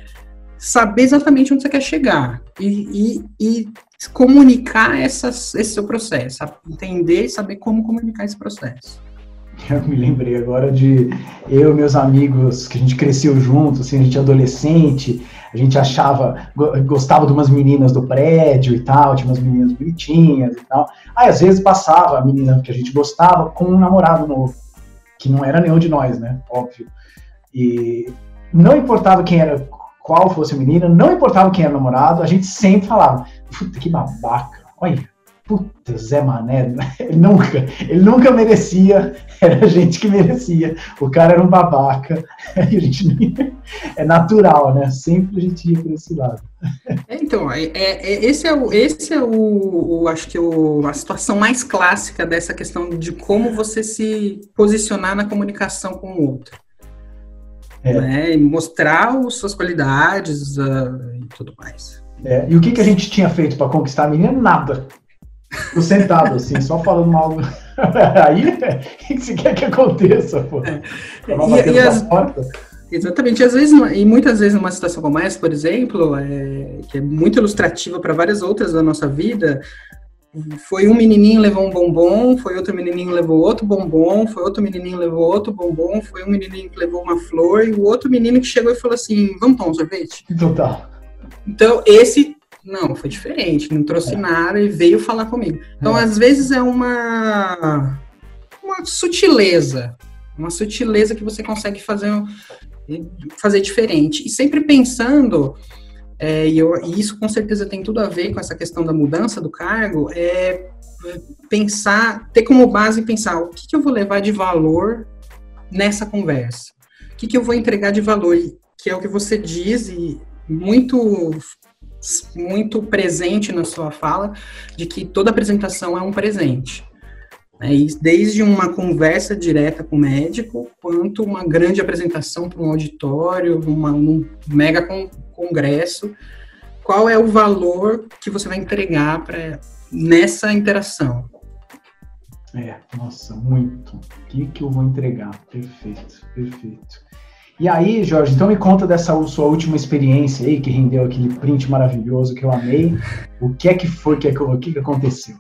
saber exatamente onde você quer chegar e, e, e comunicar esse seu processo, entender e saber como comunicar esse processo. Eu me lembrei agora de eu e meus amigos, que a gente cresceu juntos, assim, a gente adolescente, a gente achava, gostava de umas meninas do prédio e tal, tinha umas meninas bonitinhas e tal. Aí às vezes passava a menina que a gente gostava com um namorado novo, que não era nenhum de nós, né? Óbvio. E não importava quem era, qual fosse a menina, não importava quem era o namorado, a gente sempre falava, puta que babaca, olha, puta, Zé Mané, ele nunca, ele nunca merecia, era a gente que merecia, o cara era um babaca, [LAUGHS] e a gente, é natural, né, sempre a gente ia por esse lado. É, então, é, é, esse é, o, esse é o, o acho que o, a situação mais clássica dessa questão de como você se posicionar na comunicação com o outro é. né? mostrar as suas qualidades uh, e tudo mais. É. E o que, que a gente tinha feito para conquistar a menina? Nada. Tô sentado, assim, só falando mal. [LAUGHS] Aí, o que você quer que aconteça, pô? É. E, e as... Exatamente, e às vezes, e muitas vezes numa situação como essa, por exemplo, é, que é muito ilustrativa para várias outras da nossa vida, foi um menininho levou um bombom, foi outro menininho levou outro bombom, foi outro menininho levou outro bombom, foi um menininho que levou uma flor e o outro menino que chegou e falou assim, vamos tomar um sorvete? Total. Então, esse Não, foi diferente. Não trouxe é. nada e veio falar comigo. Então, é. às vezes, é uma, uma sutileza. Uma sutileza que você consegue fazer, fazer diferente. E sempre pensando, é, e, eu, e isso com certeza tem tudo a ver com essa questão da mudança do cargo, é pensar, ter como base pensar o que, que eu vou levar de valor nessa conversa. O que, que eu vou entregar de valor, que é o que você diz e muito muito presente na sua fala de que toda apresentação é um presente. Né? Desde uma conversa direta com o médico, quanto uma grande apresentação para um auditório, uma, um mega con congresso. Qual é o valor que você vai entregar para nessa interação? É, nossa, muito. O que, que eu vou entregar? Perfeito, perfeito. E aí, Jorge, então me conta dessa sua última experiência aí, que rendeu aquele print maravilhoso que eu amei. O que é que foi, que é o que, que aconteceu?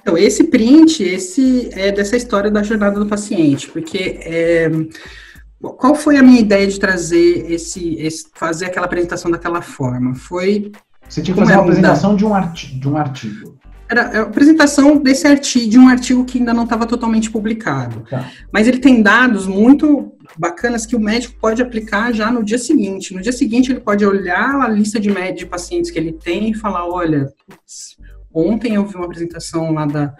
Então, esse print, esse é dessa história da jornada do paciente, porque é, qual foi a minha ideia de trazer esse, esse, fazer aquela apresentação daquela forma? Foi você tinha que fazer uma apresentação de um, artigo, de um artigo. Era a apresentação desse artigo, de um artigo que ainda não estava totalmente publicado. Tá. Mas ele tem dados muito bacanas que o médico pode aplicar já no dia seguinte. No dia seguinte, ele pode olhar a lista de, de pacientes que ele tem e falar: olha, ontem eu vi uma apresentação lá, da,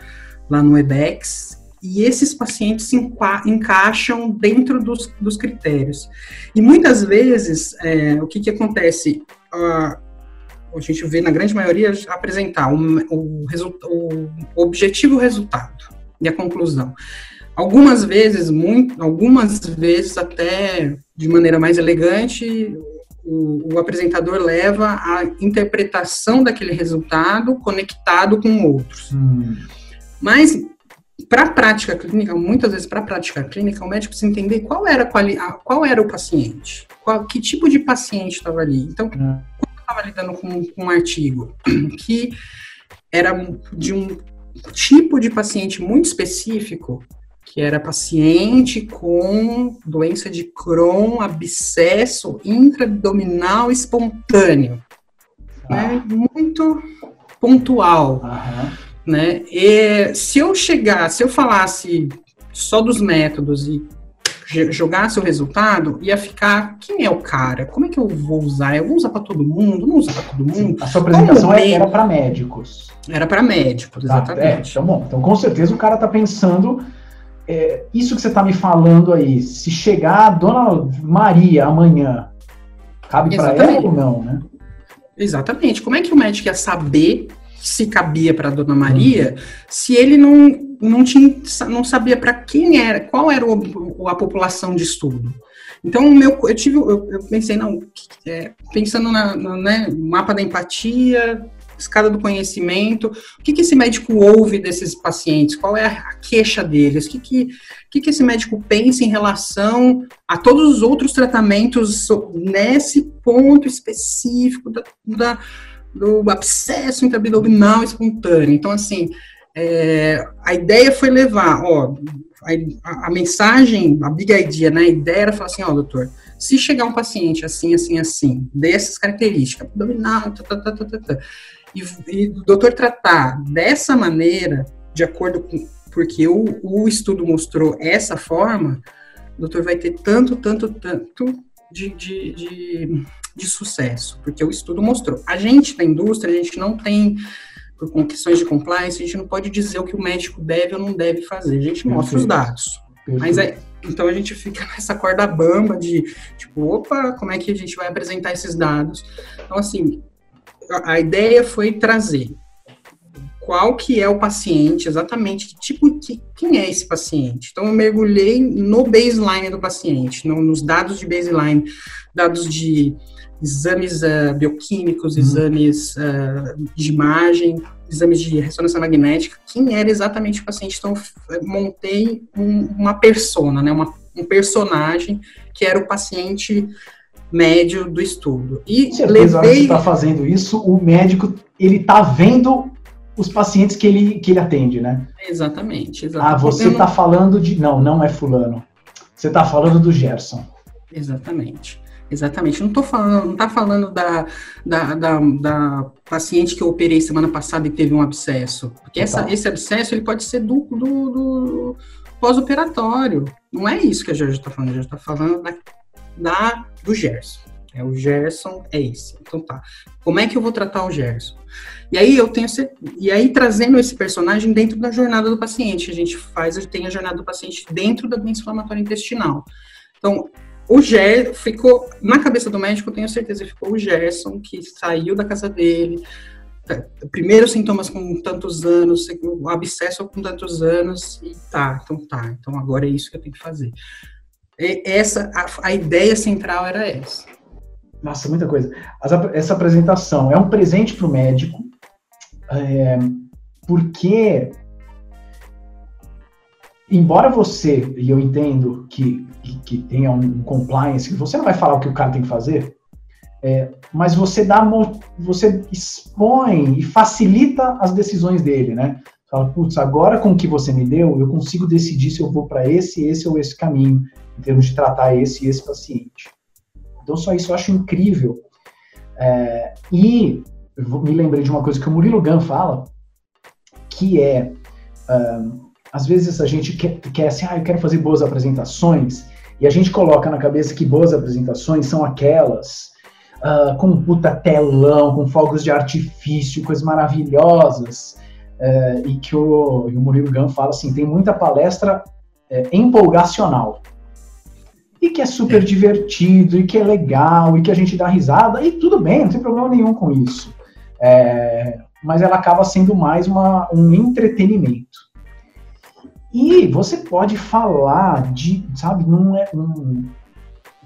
lá no EDEX e esses pacientes se enca encaixam dentro dos, dos, critérios. E muitas vezes, é, o que, que acontece? Uh, a gente vê na grande maioria apresentar o, o, o objetivo resultado e a conclusão. Algumas vezes, muito, algumas vezes até de maneira mais elegante, o, o, apresentador leva a interpretação daquele resultado conectado com outros. Hum. Mas para a prática clínica, muitas vezes para a prática clínica, o médico precisa entender qual era, qual era o paciente, qual, que tipo de paciente estava ali. Então, hum estava lidando com, com um artigo [CLEARS THROAT] que era de um tipo de paciente muito específico, que era paciente com doença de Crohn, abscesso intraabdominal espontâneo. Ah. Né? Muito pontual. Né? E se eu chegar, se eu falasse só dos métodos e jogasse o resultado, ia ficar quem é o cara? Como é que eu vou usar? Eu vou usar para todo mundo? Não usar para todo mundo? A sua apresentação Como era para médicos. Era para médicos, tá, exatamente. Tá, é, então, bom, então com certeza o cara está pensando é, isso que você está me falando aí. Se chegar a Dona Maria amanhã, cabe para ela ou não, né? Exatamente. Como é que o médico ia saber se cabia para Dona Maria, uhum. se ele não, não, tinha, não sabia para quem era, qual era o, a população de estudo. Então, meu, eu tive, eu, eu pensei, não, é, pensando na, no né, mapa da empatia, escada do conhecimento, o que, que esse médico ouve desses pacientes, qual é a queixa deles, o que, que, que, que esse médico pensa em relação a todos os outros tratamentos nesse ponto específico da, da do abscesso intraabdominal espontâneo. Então, assim, é, a ideia foi levar, ó, a, a, mensagem, a big idea, né, a ideia era falar assim, ó, doutor, se chegar um paciente assim, assim, assim, dessas características, abdominal, tá, tá, tá, tá, tá, e, e o doutor tratar dessa maneira, de acordo com, porque o, o estudo mostrou essa forma, o doutor vai ter tanto, tanto, tanto de, de, de de sucesso, porque o estudo mostrou. A gente da indústria, a gente não tem, por questões de compliance, a gente não pode dizer o que o médico deve ou não deve fazer, a gente Perfeito. mostra os dados. Perfeito. Mas é, então a gente fica [LAUGHS] nessa corda bamba de, tipo, opa, como é que a gente vai apresentar esses dados? Então, assim, a, a ideia foi trazer qual que é o paciente, exatamente que tipo, que, quem é esse paciente. Então, eu mergulhei no baseline do paciente, no, nos dados de baseline, dados de exames uh, bioquímicos, uhum. exames uh, de imagem, exames de ressonância magnética, quem era exatamente o paciente. Então, montei um, uma persona, né, uma, um personagem que era o paciente médio do estudo. E certeza, levei... você está fazendo isso, o médico ele está vendo os pacientes que ele, que ele atende, né? Exatamente, exatamente. Ah, você está falando de. Não, não é fulano. Você está falando do Gerson. Exatamente. Exatamente. Não tô falando, não tá falando da, da, da, da, paciente que eu operei semana passada e teve um abscesso. Porque essa, esse abscesso ele pode ser do, do, do pós-operatório. Não é isso que a Jorge está falando. A Jorge está falando da, da, do Gerson. É o Gerson, é esse. Então tá. Como é que eu vou tratar o Gerson? E aí eu tenho e aí trazendo esse personagem dentro da jornada do paciente, a gente faz, a gente tem a jornada do paciente dentro da doença inflamatória intestinal. Então, o Gerson ficou na cabeça do médico, tenho certeza, ficou o Gerson que saiu da casa dele, é, primeiros sintomas com tantos anos, o abscesso com tantos anos, e tá, então tá, então agora é isso que eu tenho que fazer. E essa, a, a ideia central era essa. Nossa, muita coisa. Essa apresentação é um presente para o médico, é, porque, embora você, e eu entendo que, que, que tenha um compliance, você não vai falar o que o cara tem que fazer, é, mas você dá, você expõe e facilita as decisões dele, né? Fala, putz, agora com o que você me deu, eu consigo decidir se eu vou para esse, esse ou esse caminho, em termos de tratar esse e esse paciente. Então, só isso eu acho incrível. É, e me lembrei de uma coisa que o Murilo Gun fala, que é, um, às vezes a gente quer, quer assim, ah, eu quero fazer boas apresentações, e a gente coloca na cabeça que boas apresentações são aquelas uh, com puta telão, com fogos de artifício, coisas maravilhosas, uh, e que o, e o Murilo Gun fala assim, tem muita palestra uh, empolgacional, e que é super divertido, e que é legal, e que a gente dá risada, e tudo bem, não tem problema nenhum com isso. É, mas ela acaba sendo mais uma, um entretenimento. E você pode falar de, sabe, não é um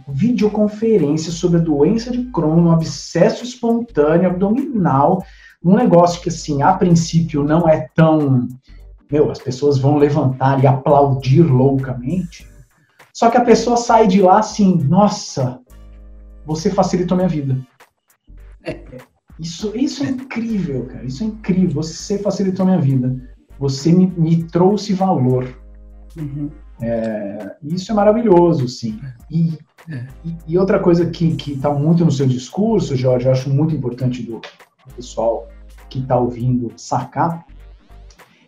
videoconferência sobre a doença de Crohn, um abscesso espontâneo abdominal, um negócio que assim, a princípio não é tão, meu, as pessoas vão levantar e aplaudir loucamente. Só que a pessoa sai de lá assim, nossa, você facilitou minha vida. É, isso, isso é incrível, cara. Isso é incrível. Você facilitou minha vida. Você me, me trouxe valor. Uhum. É, isso é maravilhoso, sim. E, é. e, e outra coisa que está muito no seu discurso, Jorge, eu acho muito importante do, do pessoal que está ouvindo sacar,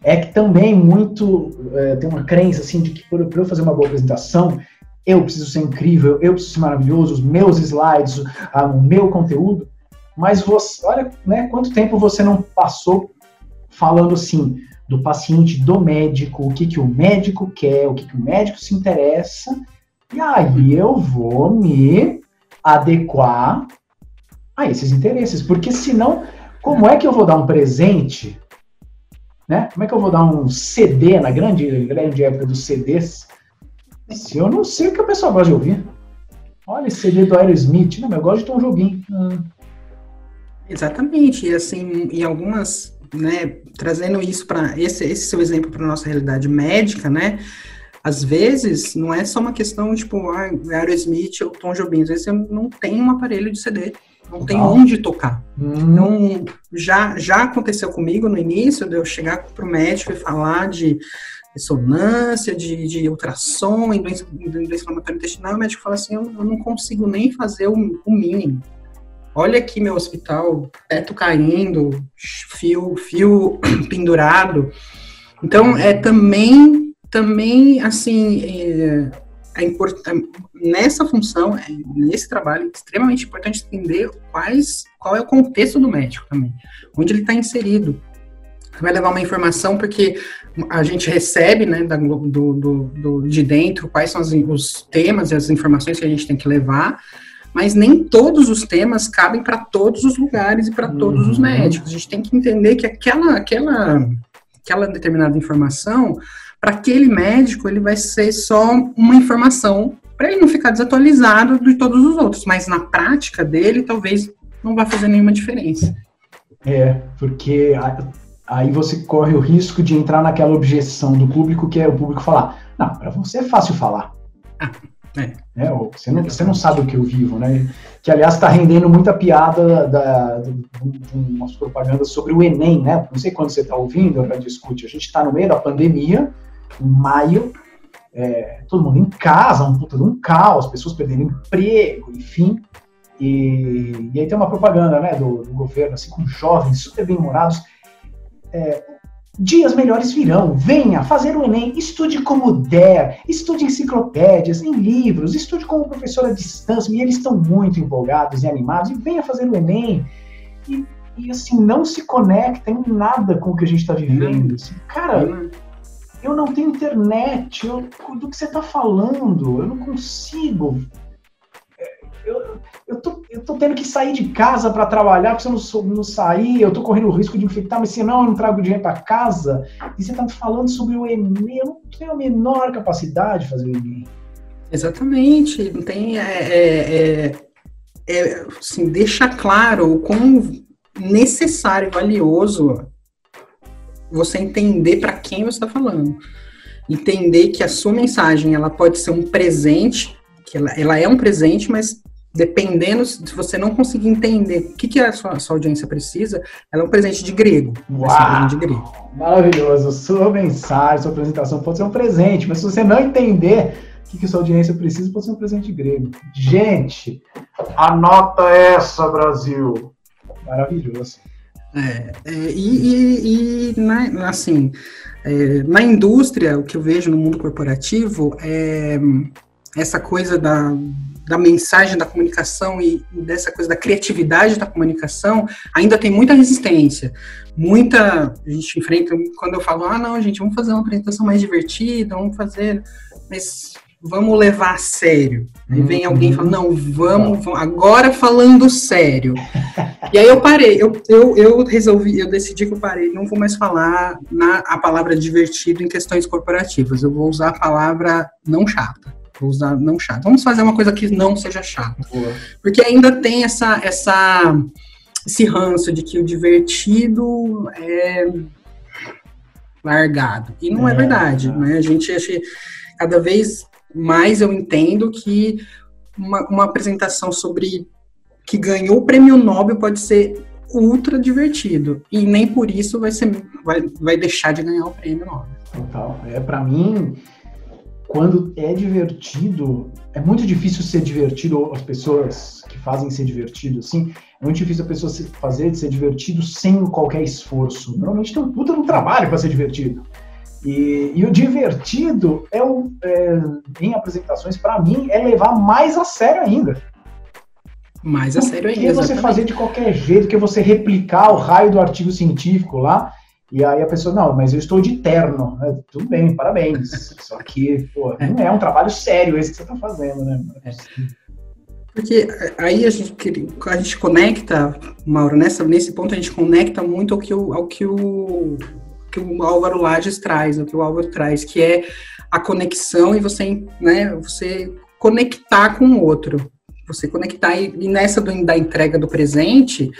é que também muito é, tem uma crença assim de que para eu fazer uma boa apresentação eu preciso ser incrível, eu preciso ser maravilhoso, os meus slides, o meu conteúdo, mas você, olha, né, quanto tempo você não passou falando assim do paciente, do médico, o que, que o médico quer, o que, que o médico se interessa, e aí eu vou me adequar a esses interesses, porque senão, como é que eu vou dar um presente né? Como é que eu vou dar um CD na grande, grande época dos CDs se eu não sei o que a pessoa gosta de ouvir? Olha esse CD do Aerosmith, não, mas eu gosto de ter um joguinho. Hum. Exatamente, e assim, em algumas, né, trazendo isso para esse, esse seu exemplo para nossa realidade médica, né, às vezes não é só uma questão tipo, ah, Aerosmith ou Tom Jobim, às vezes eu não tenho um aparelho de CD, não tem onde tocar. Hum. Não, já, já aconteceu comigo no início de eu chegar para o médico e falar de ressonância, de, de ultrassom, em doença, em doença inflamatória intestinal, o médico fala assim, eu, eu não consigo nem fazer o, o, mínimo. Olha aqui meu hospital, teto caindo, fio, fio [CLEARS THROAT] pendurado. Então, é também, também assim, é, é importante, nessa função, é, nesse trabalho, é extremamente importante entender quais, qual é o contexto do médico também, onde ele está inserido. Vai levar uma informação, porque a gente recebe, né, da, do, do, do, de dentro, quais são os, os temas e as informações que a gente tem que levar, mas nem todos os temas cabem para todos os lugares e para todos uhum. os médicos. A gente tem que entender que aquela, aquela, aquela determinada informação, para aquele médico, ele vai ser só uma informação, para ele não ficar desatualizado de todos os outros, mas na prática dele, talvez não vá fazer nenhuma diferença. É, porque aí você corre o risco de entrar naquela objeção do público que é o público falar, não, para você é fácil falar. Ah, é. É, você, não, você não sabe o que eu vivo, né? Que, aliás, está rendendo muita piada da, de, de umas propagandas sobre o Enem, né? Não sei quando você está ouvindo, já discute. A gente está no meio da pandemia, em maio, é, todo mundo em casa, um puta de um caos, pessoas perdendo emprego, enfim. E, e aí tem uma propaganda né, do, do governo, assim, com jovens super bem-humorados. É, Dias melhores virão. Venha fazer o Enem. Estude como der. Estude enciclopédias, em livros. Estude como professor à distância. E eles estão muito empolgados e animados. E venha fazer o Enem. E, e assim, não se conecta em nada com o que a gente está vivendo. Assim, cara, eu não tenho internet. Eu, do que você está falando? Eu não consigo eu, tô, eu tô tendo que sair de casa para trabalhar, porque se eu não, não sair, eu tô correndo o risco de infectar, mas se não, eu não trago dinheiro para casa. E você tá falando sobre o Enem, eu não tenho a menor capacidade de fazer o Enem. Exatamente, não tem. É, é, é, é, assim, deixa claro o quão necessário e valioso você entender para quem você está falando. Entender que a sua mensagem ela pode ser um presente, que ela, ela é um presente, mas dependendo, se você não conseguir entender o que, que a, sua, a sua audiência precisa, ela é um presente de grego. Uau, um presente de grego. Maravilhoso. Sua mensagem, sua apresentação pode ser um presente, mas se você não entender o que, que a sua audiência precisa, pode ser um presente de grego. Gente, anota essa, Brasil. Maravilhoso. É, é e, e, e na, assim, é, na indústria, o que eu vejo no mundo corporativo é essa coisa da da mensagem da comunicação e, dessa coisa da criatividade da comunicação, ainda tem muita resistência. Muita. A gente enfrenta. Quando eu falo, ah, não, gente, vamos fazer uma apresentação mais divertida, vamos fazer. Mas vamos levar a sério. Aí vem alguém e fala, não, vamos, vamos, agora falando sério. e aí eu parei, eu, eu, eu resolvi, eu decidi que eu parei, não vou mais falar na, a palavra divertido em questões corporativas, eu vou usar a palavra não chata. Vou usar não chato. Vamos fazer uma coisa que não seja chata. Porque ainda tem essa, essa, esse ranço de que o divertido é largado. E não é, é verdade, né? A gente acha, cada vez mais eu entendo que uma, uma apresentação sobre que ganhou o prêmio Nobel pode ser ultra divertido e nem por isso vai ser vai, vai deixar de ganhar o prêmio Nobel. Total. É para mim quando é divertido, é muito difícil ser divertido, as pessoas que fazem ser divertido, assim, é muito difícil a pessoa fazer de ser divertido sem qualquer esforço. Normalmente tem um puta no trabalho para ser divertido. E, e, o divertido é, o, é em apresentações, para mim, é levar mais a sério ainda. Mais a sério ainda. Que você fazer de qualquer jeito, que você replicar o raio do artigo científico lá e aí a pessoa, não, mas eu estou de terno. É, tudo bem, parabéns. [LAUGHS] Só que, pô, não é um trabalho sério esse que você está fazendo, né? É. Porque aí a gente, a gente conecta, Mauro, nessa, nesse ponto a gente conecta muito ao que o, ao que o, que o Álvaro Lages traz, o que o Álvaro traz, que é a conexão e você, né, você conectar com o outro. Você conectar, e, e nessa do, da entrega do presente,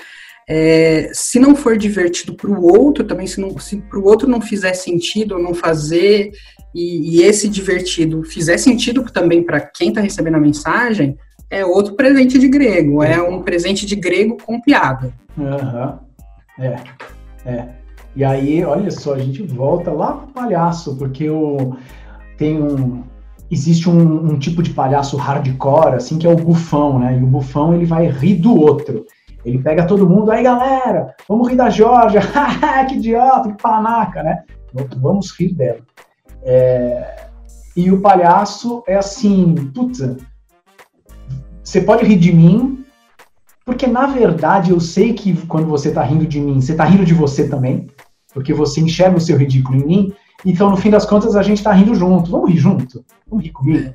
é, se não for divertido para o outro, também se, se para o outro não fizer sentido não fazer, e, e esse divertido fizer sentido também para quem está recebendo a mensagem, é outro presente de grego, é um presente de grego com piada. Uhum. É, é. E aí, olha só, a gente volta lá pro palhaço, porque tem um. Existe um, um tipo de palhaço hardcore, assim, que é o bufão, né? E o bufão ele vai rir do outro. Ele pega todo mundo, aí galera, vamos rir da Georgia, [LAUGHS] que idiota, que panaca, né? Vamos rir dela. É... E o palhaço é assim, puta, você pode rir de mim, porque na verdade eu sei que quando você tá rindo de mim, você tá rindo de você também, porque você enxerga o seu ridículo em mim, então no fim das contas a gente tá rindo junto. Vamos rir junto? Vamos rir comigo?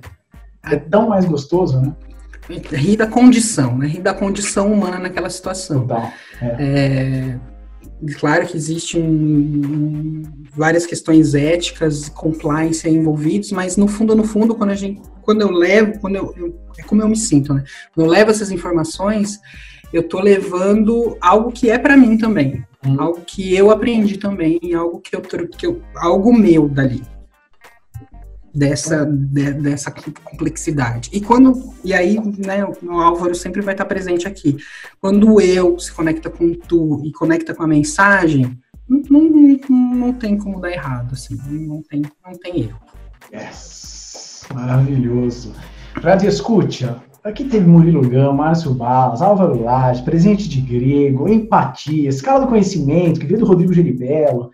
É tão mais gostoso, né? Rir da condição, né? Rir da condição humana naquela situação. Tá. É. É, claro que existem um, várias questões éticas, compliance envolvidos, mas no fundo, no fundo, quando a gente, quando eu levo, quando eu, eu é como eu me sinto, né? Quando eu levo essas informações, eu tô levando algo que é para mim também, hum. algo que eu aprendi também, algo que eu, que eu algo meu dali dessa, de, dessa complexidade. E quando e aí, né, o Álvaro sempre vai estar presente aqui. Quando o eu se conecta com tu e conecta com a mensagem, não, não, não tem como dar errado, assim, não tem, não tem erro. Yes! Maravilhoso. Radio Escucha, aqui teve Murilo Gama, Márcio Balas, Álvaro Lage, presente de grego, empatia, escala do conhecimento, que veio do Rodrigo Geribello.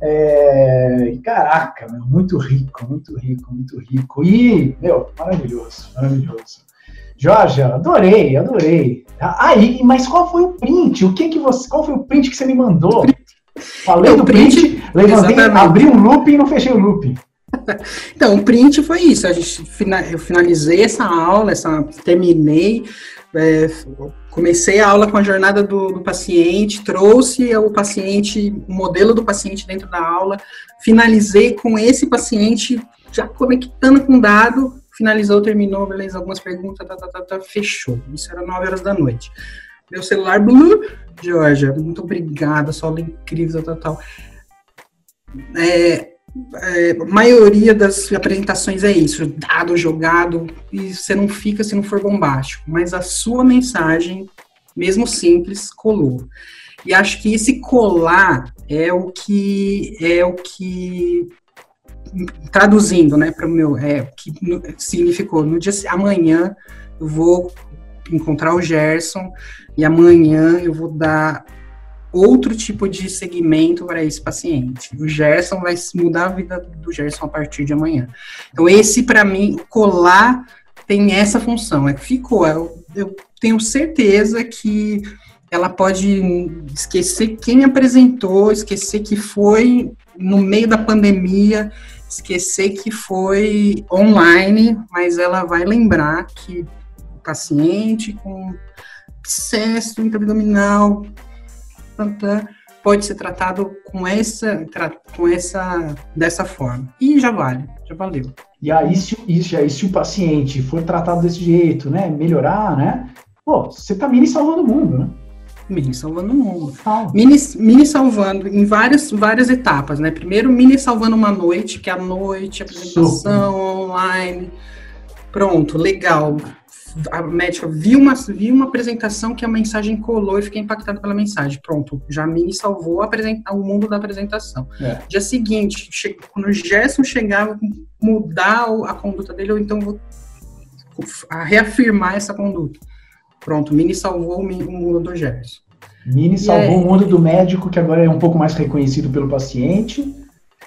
É... Caraca, meu, muito rico, muito rico, muito rico. E, meu, maravilhoso, maravilhoso. Jorge, adorei, adorei. Aí, mas qual foi o print? O que que você, qual foi o print que você me mandou? Falei do print, print levantei, exatamente. abri um loop e não fechei o loop. [LAUGHS] Então, o print foi isso. A gente, eu finalizei essa aula, essa, terminei, é, comecei a aula com a jornada do, do, paciente, trouxe o paciente, o modelo do paciente dentro da aula, finalizei com esse paciente já conectando com dado, finalizou, terminou, beleza, algumas perguntas, tá, tá, tá, tá, fechou. Isso era 9 horas da noite. Meu celular, blue, Georgia, muito obrigada, sua aula incrível, tal, tal. É, é, maioria das apresentações é isso, dado jogado, e você não fica se não for bombástico, mas a sua mensagem, mesmo simples, colou. E acho que esse colar é o que é o que traduzindo, né, para o meu, é que significou no dia amanhã eu vou encontrar o Gerson e amanhã eu vou dar outro tipo de segmento para esse paciente. O Gerson vai mudar a vida do Gerson a partir de amanhã. Então, esse, para mim, colar tem essa função. É que ficou. Eu, eu tenho certeza que ela pode esquecer quem apresentou, esquecer que foi no meio da pandemia, esquecer que foi online, mas ela vai lembrar que o paciente com abscesso intraabdominal pode ser tratado com essa, com essa, dessa forma. E já vale, já valeu. E aí, se, isso, aí, se o paciente for tratado desse jeito, né, melhorar, né, pô, você tá mini salvando o mundo, né? Mini salvando o mundo. Mini, mini salvando em várias, várias etapas, né? Primeiro, mini salvando uma noite, que é a noite, apresentação Super. online. Pronto, legal a médica viu uma, viu uma apresentação que a mensagem colou e fiquei impactado pela mensagem. Pronto, já me salvou apresentar o mundo da apresentação. É. Dia seguinte, che, quando o Gerson chegava, mudar a conduta dele, ou então vou a reafirmar essa conduta. Pronto, Mini salvou o mundo do Gerson. Mini salvou é, o mundo do médico, que agora é um pouco mais reconhecido pelo paciente.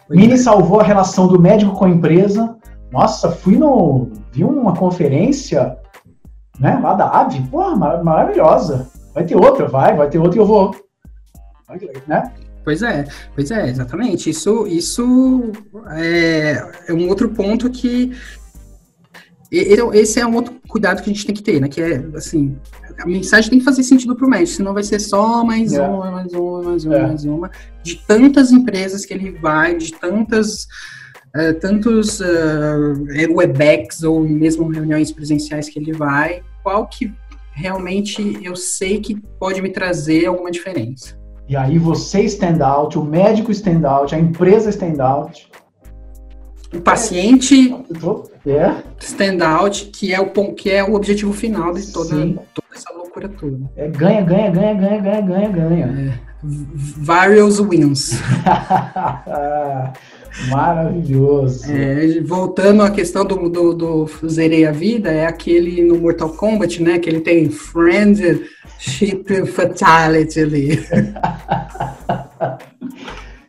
Mini é. salvou a relação do médico com a empresa. Nossa, fui no. Vi uma conferência né? Lá da AVE, porra, mar maravilhosa. Vai ter outra, vai, vai ter outra e eu vou. Né? Pois é, pois é, exatamente. Isso, isso é, é um outro ponto que esse é um outro cuidado que a gente tem que ter, né? Que é assim, a mensagem tem que fazer sentido para o médico, senão vai ser só mais é. uma, mais uma, mais uma, é. mais uma, de tantas empresas que ele vai, de tantas uh, tantos uh, Webex ou mesmo reuniões presenciais que ele vai, qual que realmente eu sei que pode me trazer alguma diferença. E aí você stand out, o médico stand out, a empresa stand out. O paciente é. stand out, que é o que é o objetivo final de toda, toda essa loucura toda. É ganha, ganha, ganha, ganha, ganha, ganha, ganha. É. Various wins. [LAUGHS] Maravilhoso. É, voltando à questão do, do, do, Zerei a Vida, é aquele no Mortal Kombat, né? Que ele tem Friendship Fatality ali. [LAUGHS]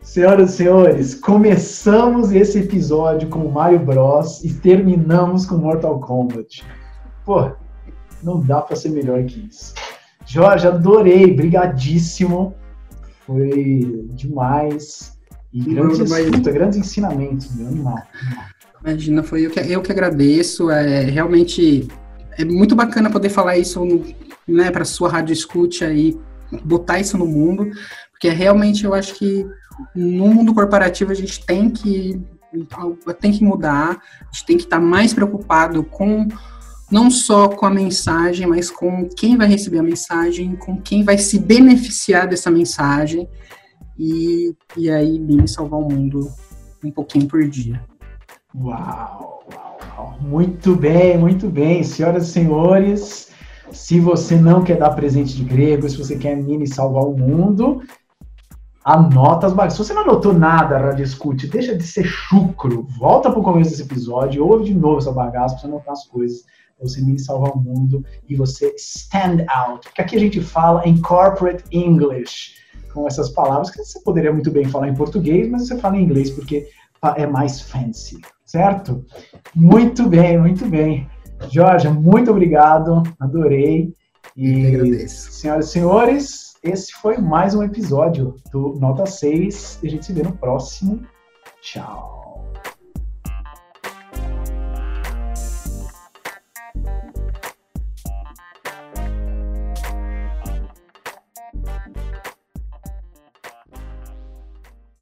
Senhoras e senhores, começamos esse episódio com Mario Bros e terminamos com Mortal Kombat. Pô, não dá para ser melhor que isso. Jorge, adorei, brigadíssimo. Foi demais. E grandes, mas... grandes ensinamentos, meu animal. Imagina, foi eu que, eu que agradeço. É realmente é muito bacana poder falar isso né, para sua rádio escute aí, botar isso no mundo, porque realmente eu acho que no mundo corporativo a gente tem que tem que mudar, a gente tem que estar mais preocupado com não só com a mensagem, mas com quem vai receber a mensagem, com quem vai se beneficiar dessa mensagem e, e aí me salvar o mundo um pouquinho por dia. Uau, uau, uau, muito bem, muito bem, senhoras e senhores. Se você não quer dar presente de grego, se você quer mini salvar o mundo, Anota as bagaças. Se você não anotou nada, Radio Escute, deixa de ser chucro. Volta pro começo desse episódio, ouve de novo essa bagaça pra você anotar as coisas. Você me salvar o mundo e você stand out. Porque aqui a gente fala em corporate English, com essas palavras que você poderia muito bem falar em português, mas você fala em inglês porque é mais fancy, certo? Muito bem, muito bem. Jorge, muito obrigado, adorei. E, senhoras e senhores, esse foi mais um episódio do Nota 6. E a gente se vê no próximo. Tchau.